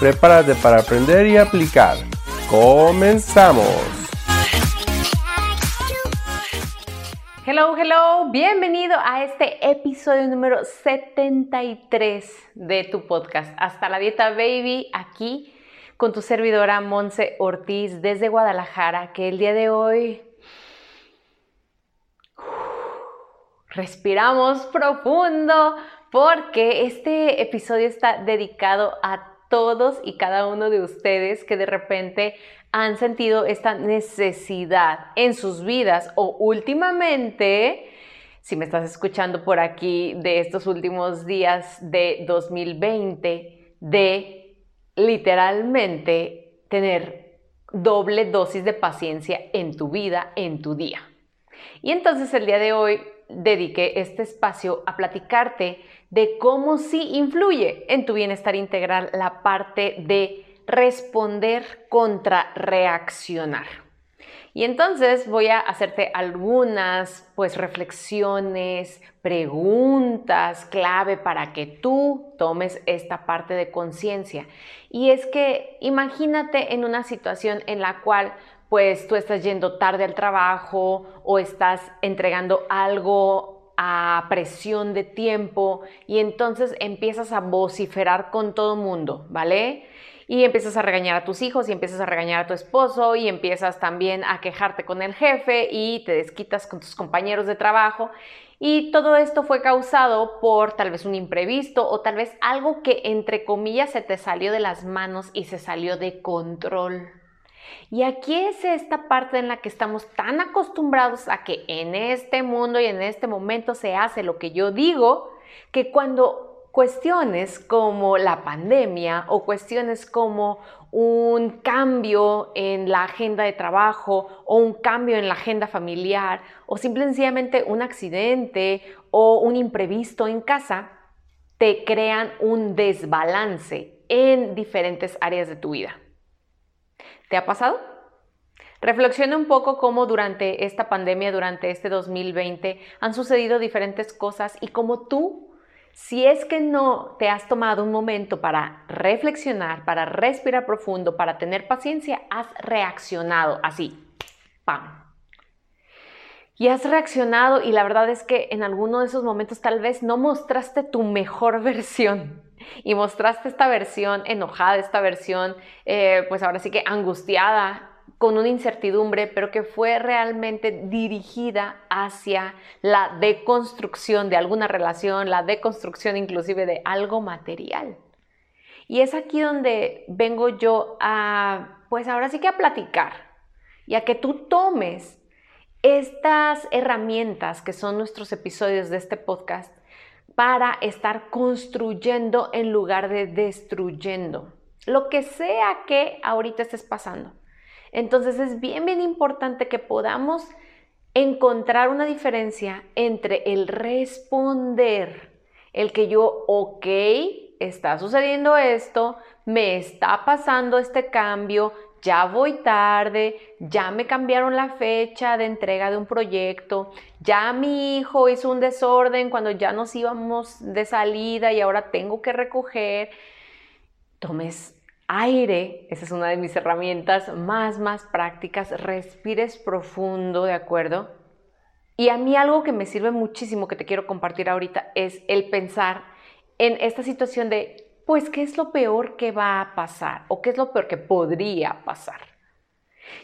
Prepárate para aprender y aplicar. ¡Comenzamos! Hello, hello, bienvenido a este episodio número 73 de tu podcast. Hasta la dieta baby, aquí con tu servidora Monse Ortiz desde Guadalajara, que el día de hoy respiramos profundo porque este episodio está dedicado a todos y cada uno de ustedes que de repente han sentido esta necesidad en sus vidas o últimamente, si me estás escuchando por aquí de estos últimos días de 2020, de literalmente tener doble dosis de paciencia en tu vida, en tu día. Y entonces el día de hoy dediqué este espacio a platicarte de cómo sí influye en tu bienestar integral la parte de responder contra reaccionar. Y entonces voy a hacerte algunas pues reflexiones, preguntas clave para que tú tomes esta parte de conciencia. Y es que imagínate en una situación en la cual pues tú estás yendo tarde al trabajo o estás entregando algo a presión de tiempo y entonces empiezas a vociferar con todo mundo, ¿vale? y empiezas a regañar a tus hijos y empiezas a regañar a tu esposo y empiezas también a quejarte con el jefe y te desquitas con tus compañeros de trabajo. Y todo esto fue causado por tal vez un imprevisto o tal vez algo que entre comillas se te salió de las manos y se salió de control. Y aquí es esta parte en la que estamos tan acostumbrados a que en este mundo y en este momento se hace lo que yo digo, que cuando cuestiones como la pandemia o cuestiones como un cambio en la agenda de trabajo o un cambio en la agenda familiar o simplemente un accidente o un imprevisto en casa, te crean un desbalance en diferentes áreas de tu vida. ¿Te ha pasado? Reflexiona un poco cómo durante esta pandemia, durante este 2020, han sucedido diferentes cosas y cómo tú si es que no te has tomado un momento para reflexionar, para respirar profundo, para tener paciencia, has reaccionado así, ¡pam! Y has reaccionado y la verdad es que en alguno de esos momentos tal vez no mostraste tu mejor versión y mostraste esta versión enojada, esta versión eh, pues ahora sí que angustiada, con una incertidumbre, pero que fue realmente dirigida hacia la deconstrucción de alguna relación, la deconstrucción inclusive de algo material. Y es aquí donde vengo yo a, pues ahora sí que a platicar y a que tú tomes estas herramientas que son nuestros episodios de este podcast para estar construyendo en lugar de destruyendo. Lo que sea que ahorita estés pasando. Entonces es bien, bien importante que podamos encontrar una diferencia entre el responder, el que yo, ok, está sucediendo esto, me está pasando este cambio, ya voy tarde, ya me cambiaron la fecha de entrega de un proyecto, ya mi hijo hizo un desorden cuando ya nos íbamos de salida y ahora tengo que recoger. Tomes aire, esa es una de mis herramientas más, más prácticas, respires profundo, ¿de acuerdo? Y a mí algo que me sirve muchísimo que te quiero compartir ahorita es el pensar en esta situación de, pues, ¿qué es lo peor que va a pasar? ¿O qué es lo peor que podría pasar?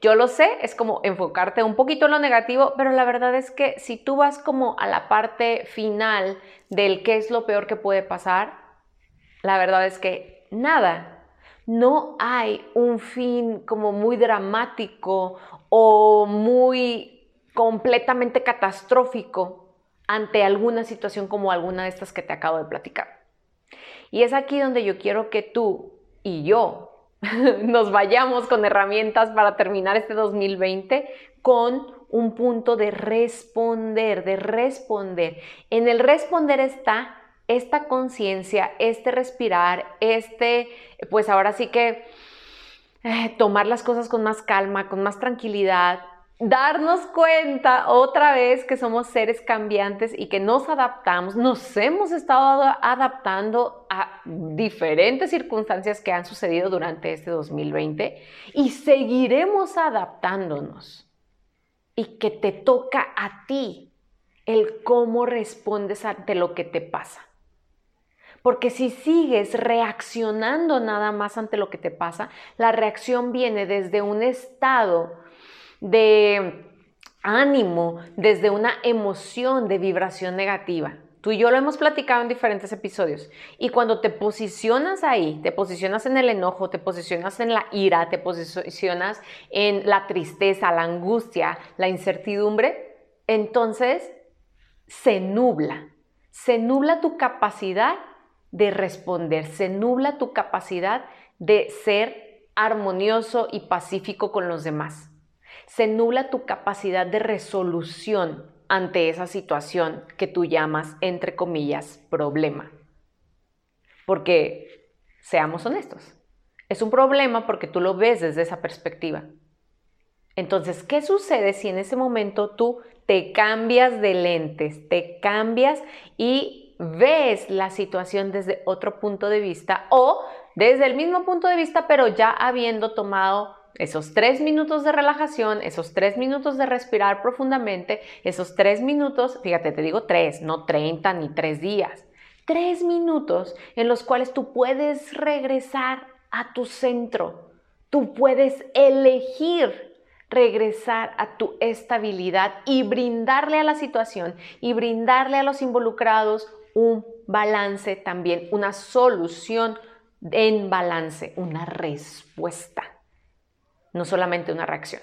Yo lo sé, es como enfocarte un poquito en lo negativo, pero la verdad es que si tú vas como a la parte final del qué es lo peor que puede pasar, la verdad es que nada, no hay un fin como muy dramático o muy completamente catastrófico ante alguna situación como alguna de estas que te acabo de platicar. Y es aquí donde yo quiero que tú y yo nos vayamos con herramientas para terminar este 2020 con un punto de responder, de responder. En el responder está esta conciencia, este respirar, este, pues ahora sí que eh, tomar las cosas con más calma, con más tranquilidad, darnos cuenta otra vez que somos seres cambiantes y que nos adaptamos, nos hemos estado adaptando a diferentes circunstancias que han sucedido durante este 2020 y seguiremos adaptándonos. Y que te toca a ti el cómo respondes ante lo que te pasa. Porque si sigues reaccionando nada más ante lo que te pasa, la reacción viene desde un estado de ánimo, desde una emoción de vibración negativa. Tú y yo lo hemos platicado en diferentes episodios. Y cuando te posicionas ahí, te posicionas en el enojo, te posicionas en la ira, te posicionas en la tristeza, la angustia, la incertidumbre, entonces se nubla. Se nubla tu capacidad de responder, se nubla tu capacidad de ser armonioso y pacífico con los demás se nula tu capacidad de resolución ante esa situación que tú llamas, entre comillas, problema. Porque, seamos honestos, es un problema porque tú lo ves desde esa perspectiva. Entonces, ¿qué sucede si en ese momento tú te cambias de lentes, te cambias y ves la situación desde otro punto de vista o desde el mismo punto de vista, pero ya habiendo tomado esos tres minutos de relajación, esos tres minutos de respirar profundamente, esos tres minutos, fíjate, te digo tres, no 30 ni tres días, tres minutos en los cuales tú puedes regresar a tu centro, tú puedes elegir regresar a tu estabilidad y brindarle a la situación y brindarle a los involucrados un balance también, una solución en balance, una respuesta no solamente una reacción.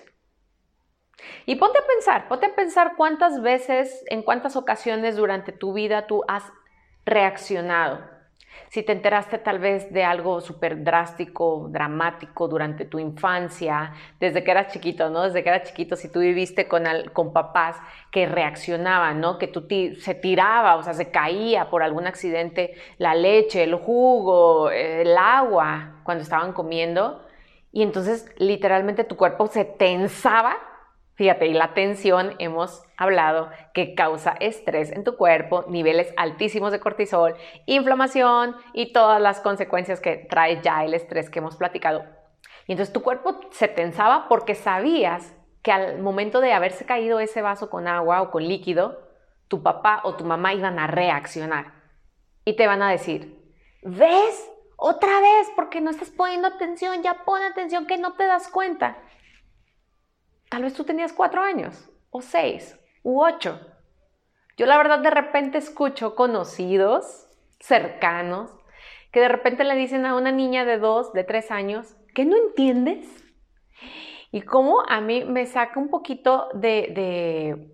Y ponte a pensar, ponte a pensar cuántas veces, en cuántas ocasiones durante tu vida tú has reaccionado. Si te enteraste tal vez de algo súper drástico, dramático durante tu infancia, desde que eras chiquito, ¿no? Desde que eras chiquito, si tú viviste con, con papás que reaccionaban, ¿no? Que tú se tiraba, o sea, se caía por algún accidente la leche, el jugo, el agua cuando estaban comiendo y entonces literalmente tu cuerpo se tensaba. Fíjate, y la tensión hemos hablado que causa estrés en tu cuerpo, niveles altísimos de cortisol, inflamación y todas las consecuencias que trae ya el estrés que hemos platicado. Y entonces tu cuerpo se tensaba porque sabías que al momento de haberse caído ese vaso con agua o con líquido, tu papá o tu mamá iban a reaccionar y te van a decir, ¿ves? Otra vez, porque no estás poniendo atención, ya pon atención que no te das cuenta. Tal vez tú tenías cuatro años, o seis, u ocho. Yo la verdad de repente escucho conocidos, cercanos, que de repente le dicen a una niña de dos, de tres años, que no entiendes. Y como a mí me saca un poquito de, de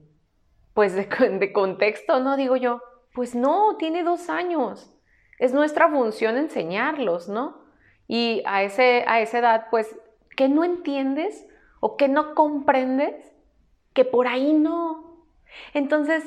pues de contexto, ¿no? Digo yo, pues no, tiene dos años. Es nuestra función enseñarlos, ¿no? Y a, ese, a esa edad, pues, que no entiendes o que no comprendes, que por ahí no. Entonces,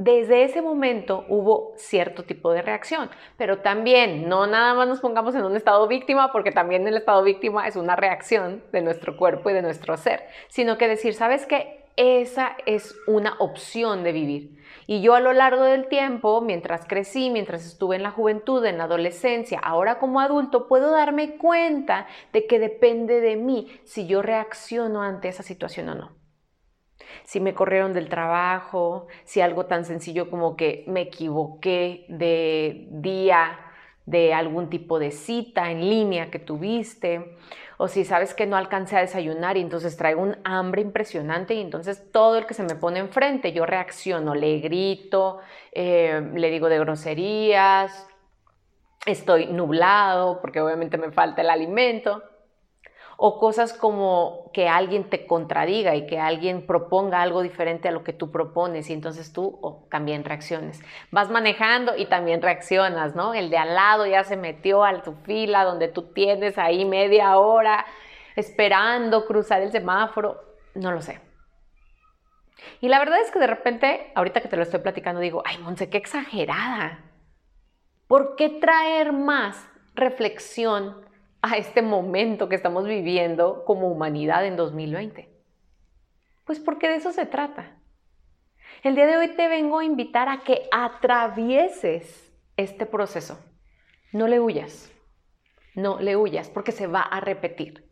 desde ese momento hubo cierto tipo de reacción, pero también no nada más nos pongamos en un estado víctima, porque también el estado víctima es una reacción de nuestro cuerpo y de nuestro ser, sino que decir, ¿sabes qué? Esa es una opción de vivir. Y yo a lo largo del tiempo, mientras crecí, mientras estuve en la juventud, en la adolescencia, ahora como adulto, puedo darme cuenta de que depende de mí si yo reacciono ante esa situación o no. Si me corrieron del trabajo, si algo tan sencillo como que me equivoqué de día, de algún tipo de cita en línea que tuviste, o si sabes que no alcancé a desayunar y entonces traigo un hambre impresionante y entonces todo el que se me pone enfrente, yo reacciono, le grito, eh, le digo de groserías, estoy nublado porque obviamente me falta el alimento. O cosas como que alguien te contradiga y que alguien proponga algo diferente a lo que tú propones y entonces tú también reacciones. Vas manejando y también reaccionas, ¿no? El de al lado ya se metió a tu fila donde tú tienes ahí media hora esperando cruzar el semáforo, no lo sé. Y la verdad es que de repente, ahorita que te lo estoy platicando, digo, ay, Monse, qué exagerada. ¿Por qué traer más reflexión a este momento que estamos viviendo como humanidad en 2020? Pues porque de eso se trata. El día de hoy te vengo a invitar a que atravieses este proceso. No le huyas, no le huyas porque se va a repetir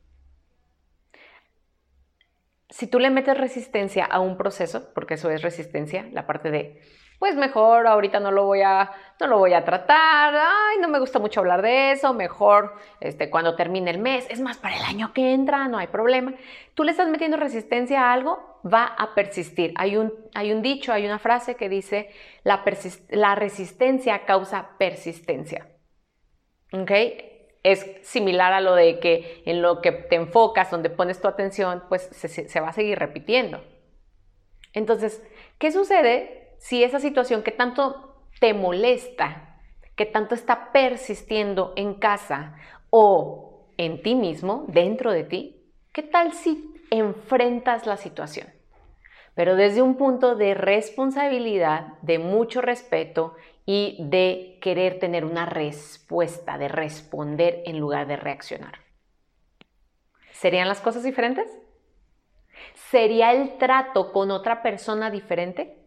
si tú le metes resistencia a un proceso, porque eso es resistencia, la parte de, pues mejor ahorita no lo voy a, no lo voy a tratar, ay, no me gusta mucho hablar de eso, mejor este, cuando termine el mes, es más, para el año que entra, no hay problema. Tú le estás metiendo resistencia a algo, va a persistir. Hay un, hay un dicho, hay una frase que dice, la, la resistencia causa persistencia. Es similar a lo de que en lo que te enfocas, donde pones tu atención, pues se, va a seguir repitiendo. Entonces, ¿qué sucede si esa situación que tanto te molesta, que tanto está persistiendo en casa o en ti mismo, dentro de ti, qué tal si enfrentas la situación? Pero desde un punto de responsabilidad, de mucho respeto y de querer tener una respuesta, de responder en lugar de reaccionar. ¿Serían las cosas diferentes? ¿Sería el trato con otra persona diferente?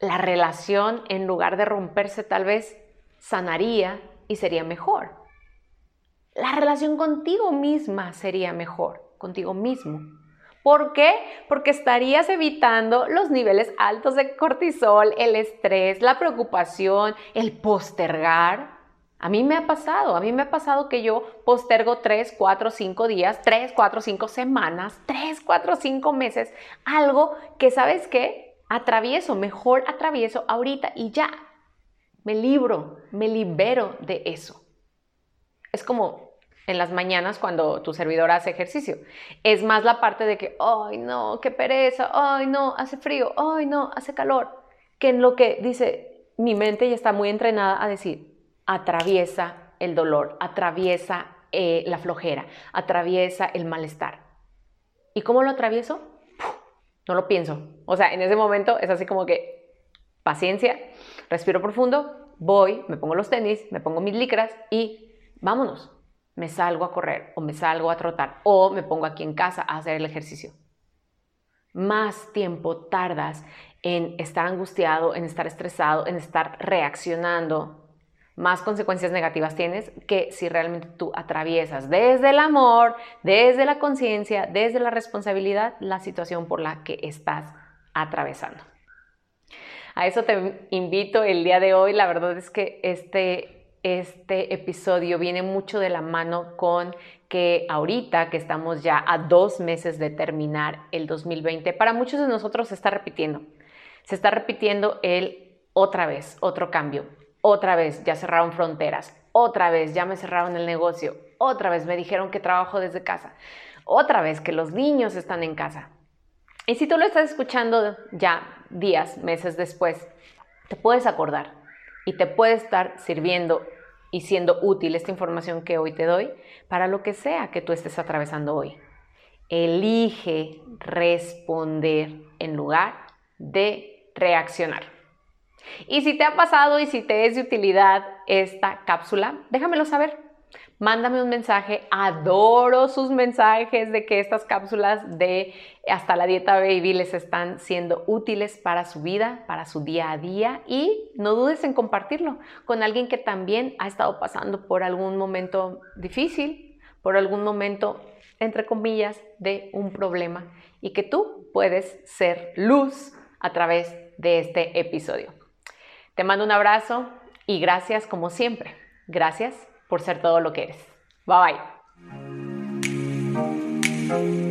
La relación, en lugar de romperse, tal vez sanaría y sería mejor. La relación contigo misma sería mejor, contigo mismo. ¿Por qué? Porque estarías evitando los niveles altos de cortisol, el estrés, la preocupación, el postergar. A mí me ha pasado, a mí me ha pasado que yo postergo 3, 4, 5 días, 3, 4, 5 semanas, 3, 4, 5 meses, algo que sabes qué, atravieso, mejor atravieso ahorita y ya, me libro, me libero de eso. Es como en las mañanas cuando tu servidor hace ejercicio. Es más la parte de que, ay no, qué pereza, ay no, hace frío, ay no, hace calor, que en lo que dice, mi mente ya está muy entrenada a decir, atraviesa el dolor, atraviesa eh, la flojera, atraviesa el malestar. ¿Y cómo lo atravieso? No lo pienso. O sea, en ese momento es así como que paciencia, respiro profundo, voy, me pongo los tenis, me pongo mis licras y vámonos me salgo a correr o me salgo a trotar o me pongo aquí en casa a hacer el ejercicio. Más tiempo tardas en estar angustiado, en estar estresado, en estar reaccionando. Más consecuencias negativas tienes que si realmente tú atraviesas desde el amor, desde la conciencia, desde la responsabilidad, la situación por la que estás atravesando. A eso te invito el día de hoy. La verdad es que este este episodio viene mucho de la mano con que ahorita que estamos ya a dos meses de terminar el 2020, para muchos de nosotros se está repitiendo. Se está repitiendo el otra vez, otro cambio, otra vez ya cerraron fronteras, otra vez ya me cerraron el negocio, otra vez me dijeron que trabajo desde casa, otra vez que los niños están en casa. Y si tú lo estás escuchando ya días, meses después, te puedes acordar y te puede estar sirviendo y siendo útil esta información que hoy te doy para lo que sea que tú estés atravesando hoy. Elige responder en lugar de reaccionar. Y si te ha pasado y si te es de utilidad esta cápsula, déjamelo saber mándame un mensaje. Adoro sus mensajes de que estas cápsulas de hasta la dieta baby les están siendo útiles para su vida, para su día a día y no dudes en compartirlo con alguien que también ha estado pasando por algún momento difícil, por algún momento, entre comillas, de un problema y que tú puedes ser luz a través de este episodio. Te mando un abrazo y gracias como siempre. Gracias por ser todo lo que eres. Bye bye.